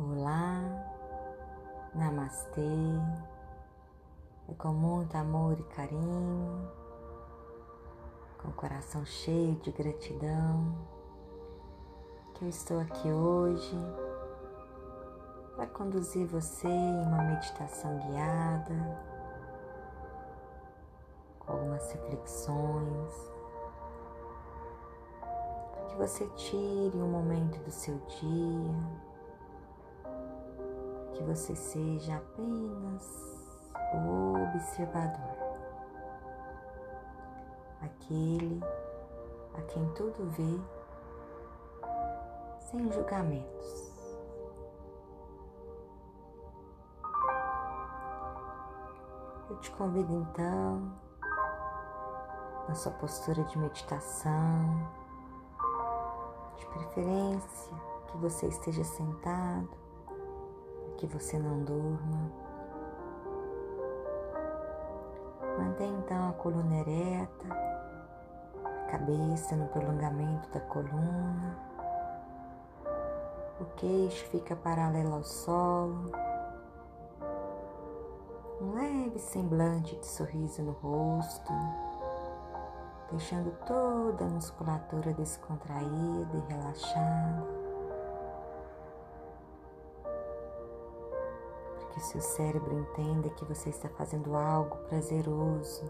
Olá, Namastê. É com muito amor e carinho, com o coração cheio de gratidão, que eu estou aqui hoje para conduzir você em uma meditação guiada, com algumas reflexões, para que você tire um momento do seu dia que você seja apenas o observador, aquele a quem tudo vê sem julgamentos. Eu te convido então, na sua postura de meditação, de preferência que você esteja sentado que você não durma. Mantenha então a coluna ereta, a cabeça no prolongamento da coluna, o queixo fica paralelo ao solo, um leve semblante de sorriso no rosto, deixando toda a musculatura descontraída e relaxada. Que seu cérebro entenda que você está fazendo algo prazeroso.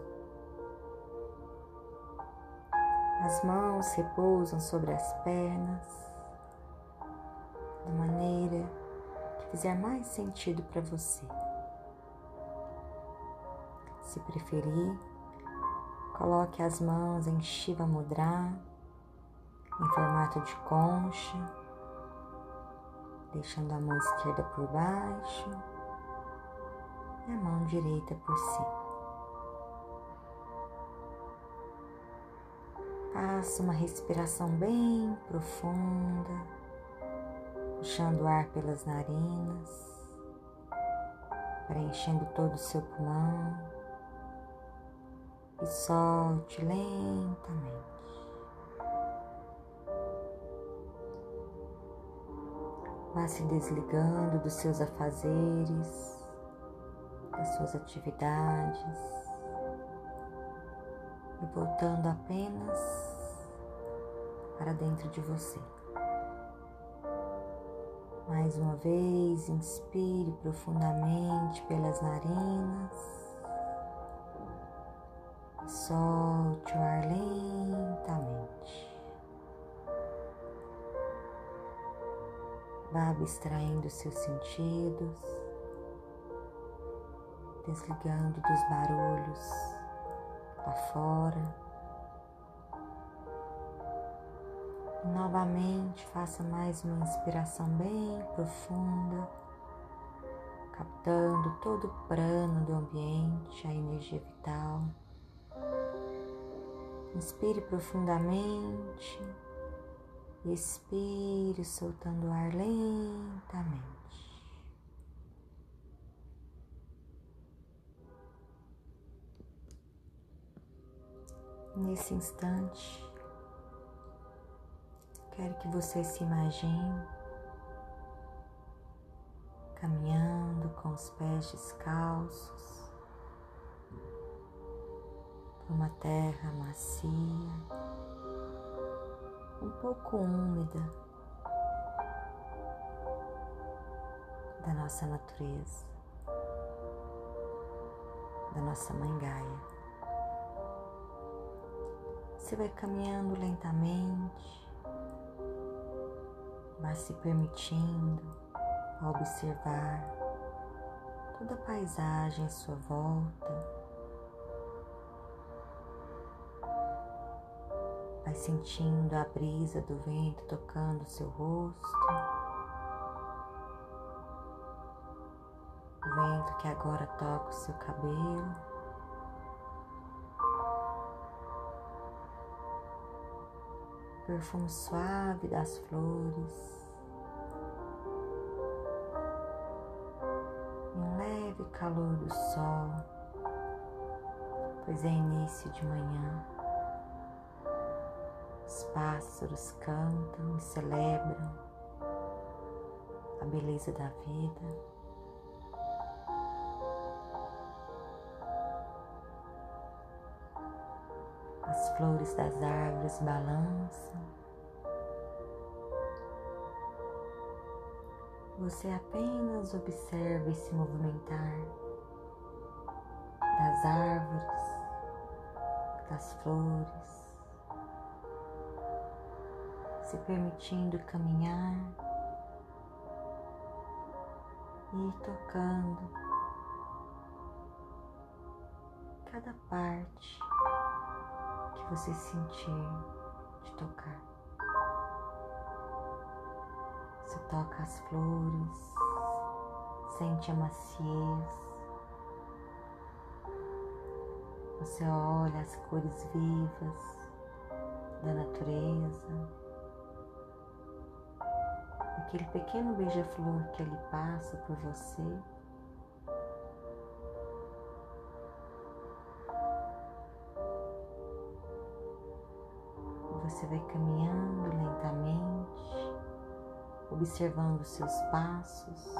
As mãos repousam sobre as pernas da maneira que fizer mais sentido para você. Se preferir, coloque as mãos em Shiva Mudra, em formato de concha, deixando a mão esquerda por baixo e a mão direita por cima. Faça uma respiração bem profunda, puxando o ar pelas narinas, preenchendo todo o seu pulmão e solte lentamente. Vá se desligando dos seus afazeres das suas atividades e voltando apenas para dentro de você. Mais uma vez, inspire profundamente pelas narinas. Solte o ar lentamente. Vá abstraindo seus sentidos desligando dos barulhos lá fora. Novamente faça mais uma inspiração bem profunda, captando todo o prano do ambiente, a energia vital. Inspire profundamente, expire soltando o ar lentamente. Nesse instante, quero que você se imagine caminhando com os pés descalços por uma terra macia, um pouco úmida da nossa natureza, da nossa mãe Gaia. Você vai caminhando lentamente, vai se permitindo observar toda a paisagem à sua volta. Vai sentindo a brisa do vento tocando seu rosto. O vento que agora toca o seu cabelo. Perfume suave das flores, um leve calor do sol, pois é início de manhã. Os pássaros cantam e celebram a beleza da vida. Flores das árvores balançam. Você apenas observa esse movimentar das árvores, das flores, se permitindo caminhar e tocando cada parte você sentir de tocar. Você toca as flores, sente a maciez. Você olha as cores vivas da natureza. Aquele pequeno beija-flor que ele passa por você. Vai caminhando lentamente observando seus passos,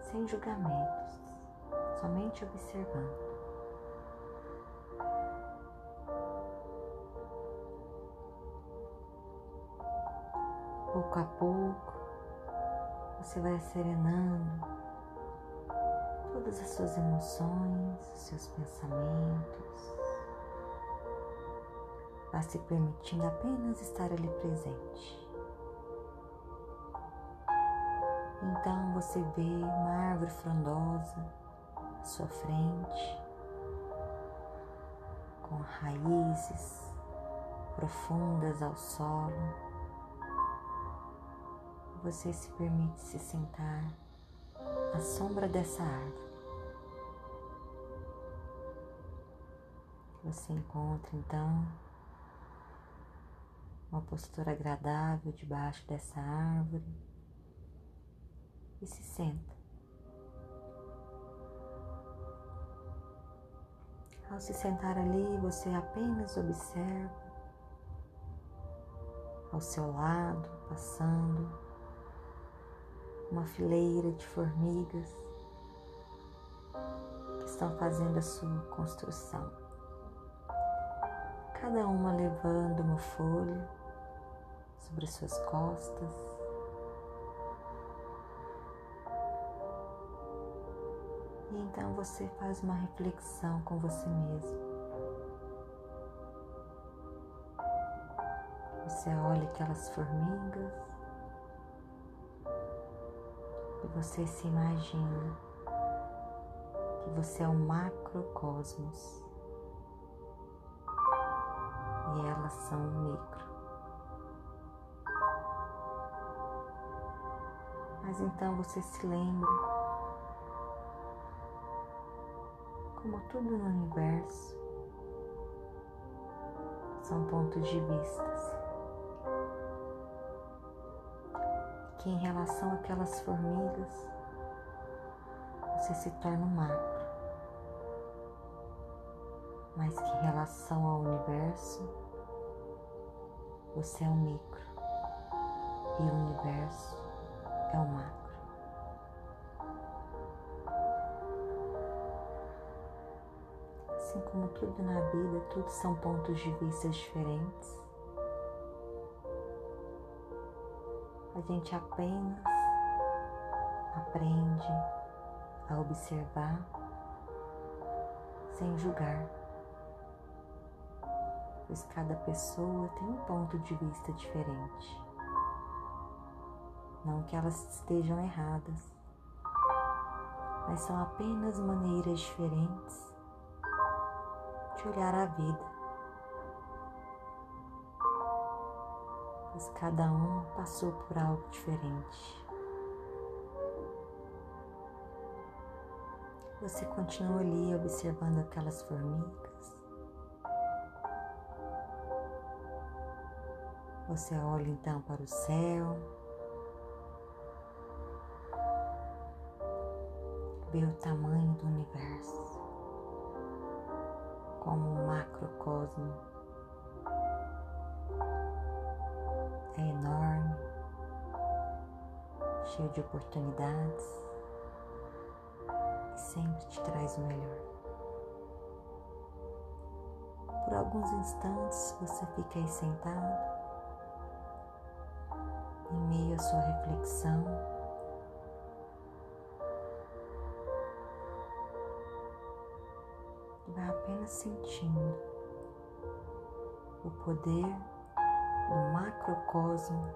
sem julgamentos, somente observando. Pouco a pouco, você vai serenando todas as suas emoções, os seus pensamentos. Vá se permitindo apenas estar ali presente. Então você vê uma árvore frondosa à sua frente, com raízes profundas ao solo. Você se permite se sentar à sombra dessa árvore. Você encontra então uma postura agradável debaixo dessa árvore e se senta. Ao se sentar ali, você apenas observa ao seu lado, passando uma fileira de formigas que estão fazendo a sua construção. Cada uma levando uma folha sobre suas costas E então você faz uma reflexão com você mesmo. Você olha aquelas formigas e você se imagina que você é um macrocosmos e elas são um micro. Mas então você se lembra como tudo no universo são pontos de vistas. Que em relação àquelas formigas você se torna um macro, mas que em relação ao universo você é um micro. E o universo é o macro. assim como tudo na vida, tudo são pontos de vista diferentes. A gente apenas aprende a observar sem julgar, pois cada pessoa tem um ponto de vista diferente. Não que elas estejam erradas, mas são apenas maneiras diferentes olhar a vida. Pois cada um passou por algo diferente. Você continua ali observando aquelas formigas. Você olha então para o céu. Vê o tamanho do universo como um macrocosmo. É enorme cheio de oportunidades e sempre te traz o melhor. Por alguns instantes você fica aí sentado, em meio à sua reflexão. Apenas sentindo o poder do macrocosmo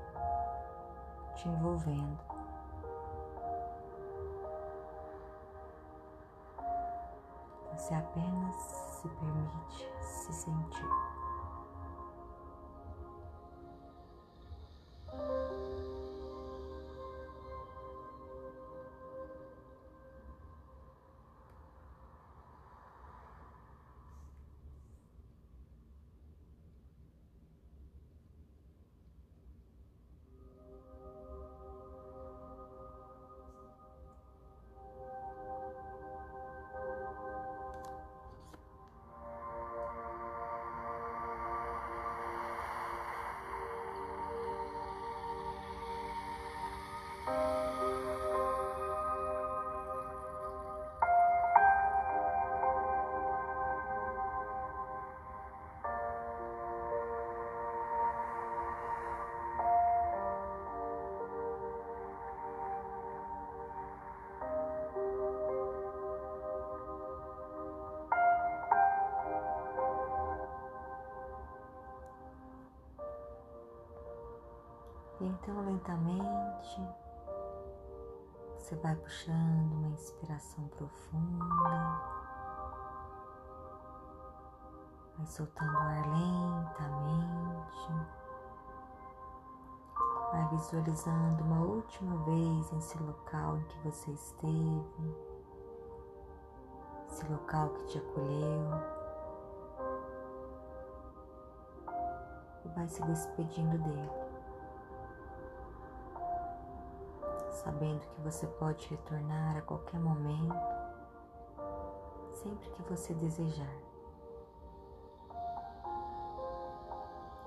te envolvendo. Você apenas se permite se sentir. E então, lentamente, você vai puxando uma inspiração profunda, vai soltando o ar lentamente, vai visualizando uma última vez esse local em que você esteve, esse local que te acolheu. E vai se despedindo dele. Sabendo que você pode retornar a qualquer momento, sempre que você desejar.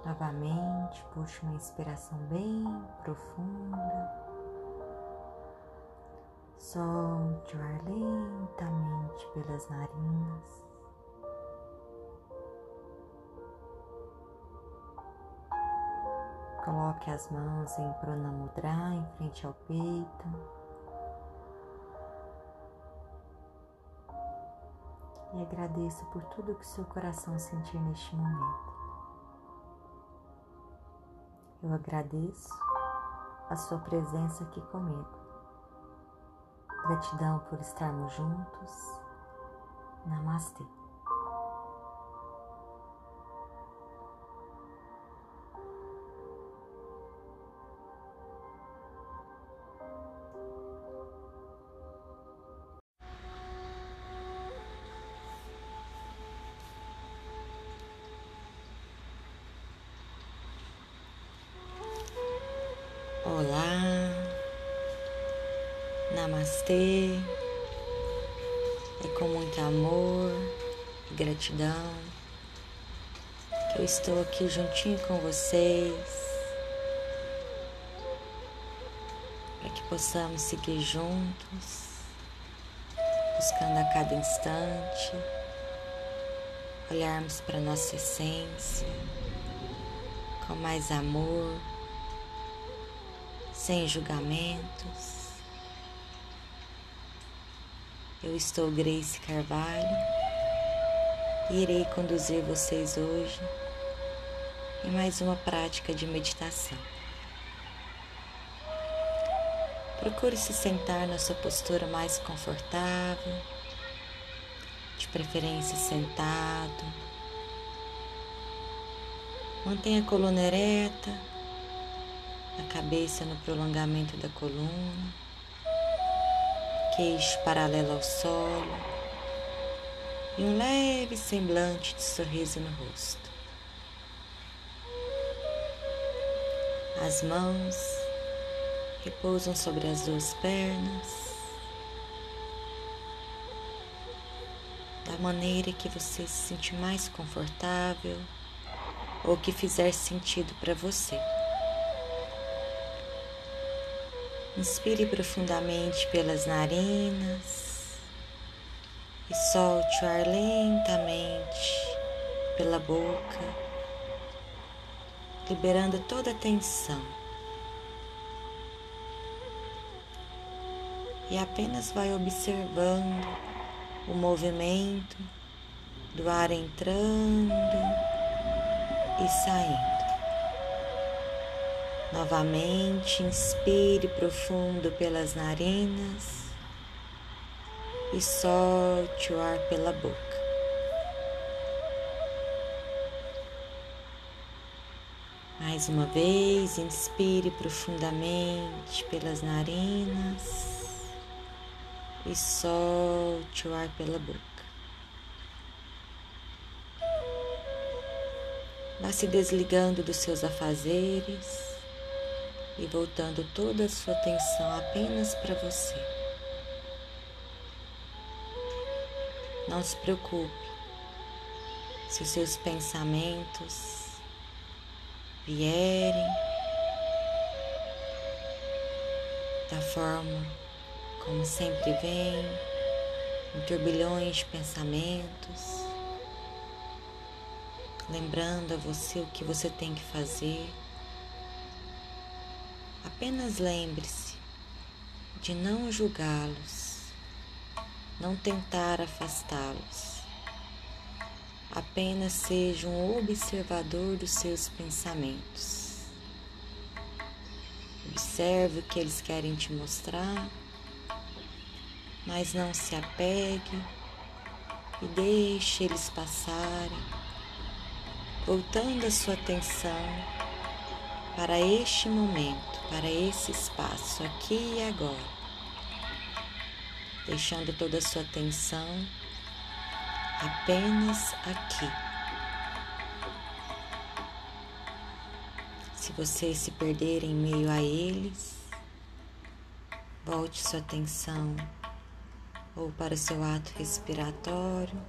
Novamente, puxe uma inspiração bem profunda. Solte o ar lentamente pelas narinas. Coloque as mãos em Pranamudra em frente ao peito. E agradeça por tudo que seu coração sentir neste momento. Eu agradeço a sua presença aqui comigo. Gratidão por estarmos juntos. Namastê. Namastê. É com muito amor e gratidão que eu estou aqui juntinho com vocês para que possamos seguir juntos, buscando a cada instante olharmos para nossa essência com mais amor sem julgamentos. Eu estou Grace Carvalho e irei conduzir vocês hoje em mais uma prática de meditação. Procure se sentar na sua postura mais confortável, de preferência sentado. Mantenha a coluna ereta a cabeça no prolongamento da coluna, queixo paralelo ao solo e um leve semblante de sorriso no rosto. As mãos repousam sobre as duas pernas, da maneira que você se sentir mais confortável ou que fizer sentido para você. Inspire profundamente pelas narinas e solte o ar lentamente pela boca, liberando toda a tensão. E apenas vai observando o movimento do ar entrando e saindo. Novamente, inspire profundo pelas narinas e solte o ar pela boca. Mais uma vez, inspire profundamente pelas narinas e solte o ar pela boca. Vá se desligando dos seus afazeres e voltando toda a sua atenção apenas para você. Não se preocupe se os seus pensamentos vierem da forma como sempre vem, em turbilhões de pensamentos, lembrando a você o que você tem que fazer Apenas lembre-se de não julgá-los, não tentar afastá-los. Apenas seja um observador dos seus pensamentos. Observe o que eles querem te mostrar, mas não se apegue e deixe eles passarem, voltando a sua atenção para este momento para esse espaço aqui e agora, deixando toda a sua atenção apenas aqui. Se você se perder em meio a eles, volte sua atenção ou para o seu ato respiratório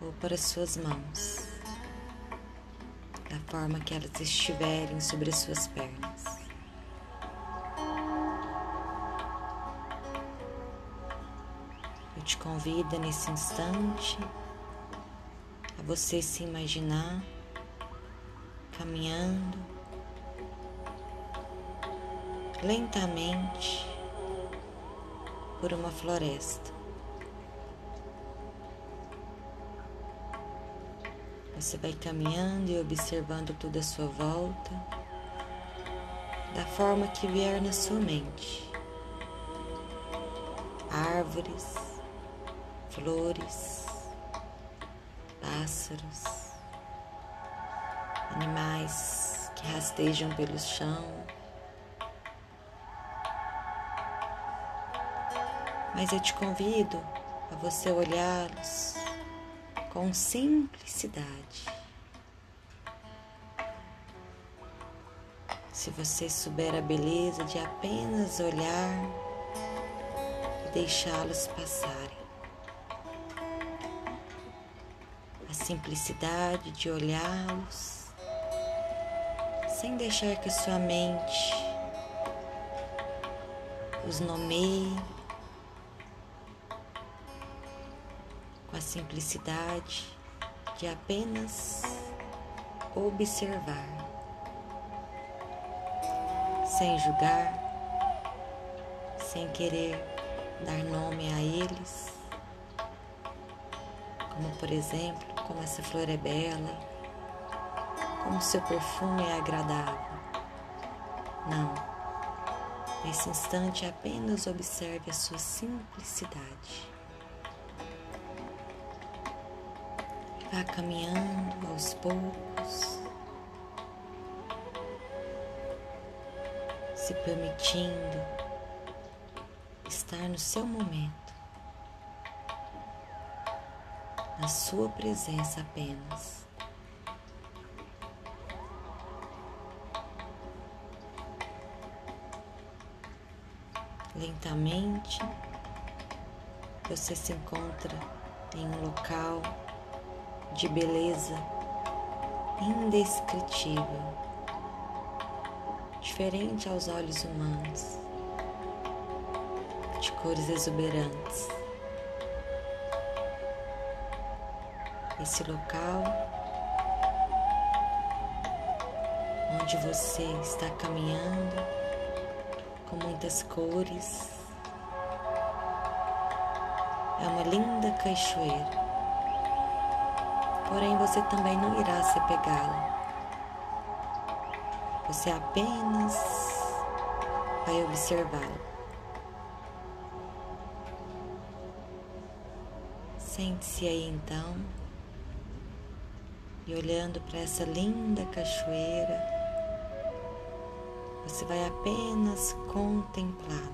ou para suas mãos da forma que elas estiverem sobre as suas pernas. Eu te convido nesse instante a você se imaginar caminhando lentamente por uma floresta. Você vai caminhando e observando tudo à sua volta, da forma que vier na sua mente. Árvores, flores, pássaros, animais que rastejam pelo chão. Mas eu te convido a você olhá-los com simplicidade. Se você souber a beleza de apenas olhar e deixá-los passarem, a simplicidade de olhá-los sem deixar que sua mente os nomeie com a simplicidade de apenas observar, sem julgar, sem querer dar nome a eles, como por exemplo, como essa flor é bela, como seu perfume é agradável. Não. Nesse instante, apenas observe a sua simplicidade. Vá caminhando aos poucos, se permitindo estar no seu momento, na sua presença apenas. Lentamente, você se encontra em um local de beleza indescritível, diferente aos olhos humanos, de cores exuberantes. Esse local onde você está caminhando com muitas cores. É uma linda cachoeira porém você também não irá se pegá-la. Você apenas vai observá-la. Sente-se aí então e olhando para essa linda cachoeira, você vai apenas contemplar,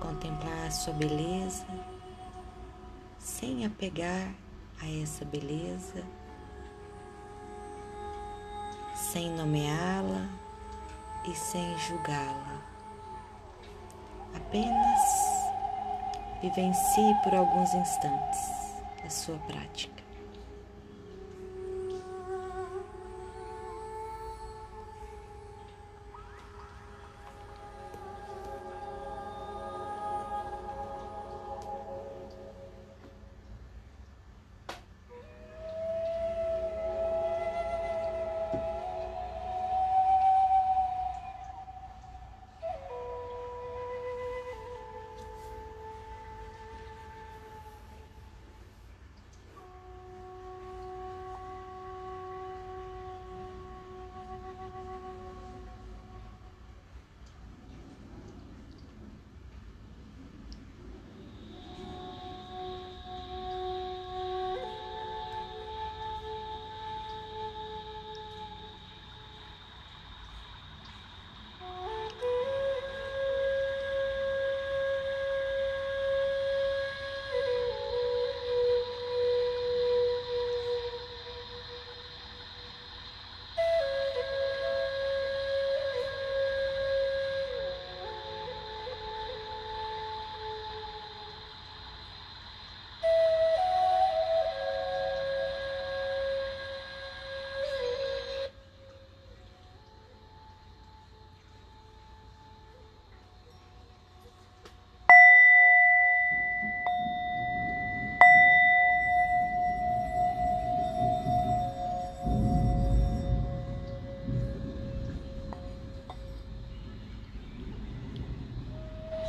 contemplar a sua beleza sem apegar a essa beleza, sem nomeá-la e sem julgá-la. Apenas vivencie por alguns instantes a sua prática.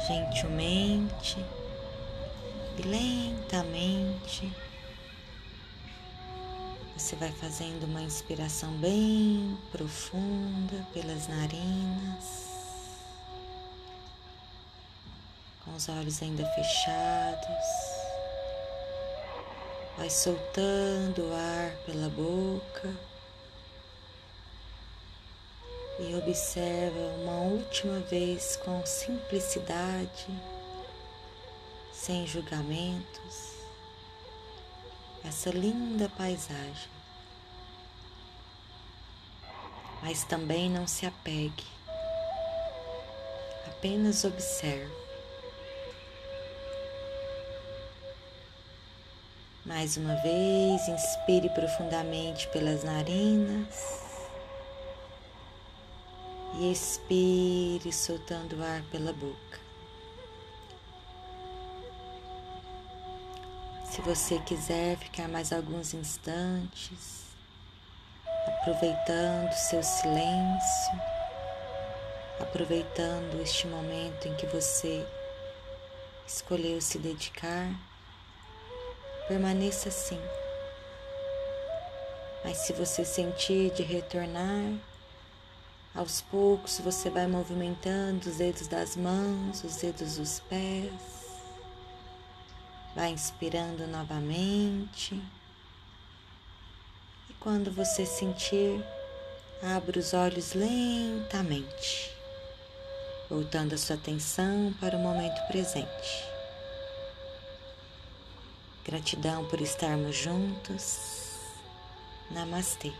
Gentilmente e lentamente. Você vai fazendo uma inspiração bem profunda pelas narinas, com os olhos ainda fechados. Vai soltando o ar pela boca e observa uma última vez com simplicidade, sem julgamentos, essa linda paisagem. Mas também não se apegue, apenas observe. Mais uma vez, inspire profundamente pelas narinas e expire soltando o ar pela boca. Se você quiser ficar mais alguns instantes, aproveitando seu silêncio, aproveitando este momento em que você escolheu se dedicar, permaneça assim. Mas se você sentir de retornar, aos poucos você vai movimentando os dedos das mãos, os dedos dos pés. Vai inspirando novamente. E quando você sentir, abra os olhos lentamente, voltando a sua atenção para o momento presente. Gratidão por estarmos juntos. Namastê.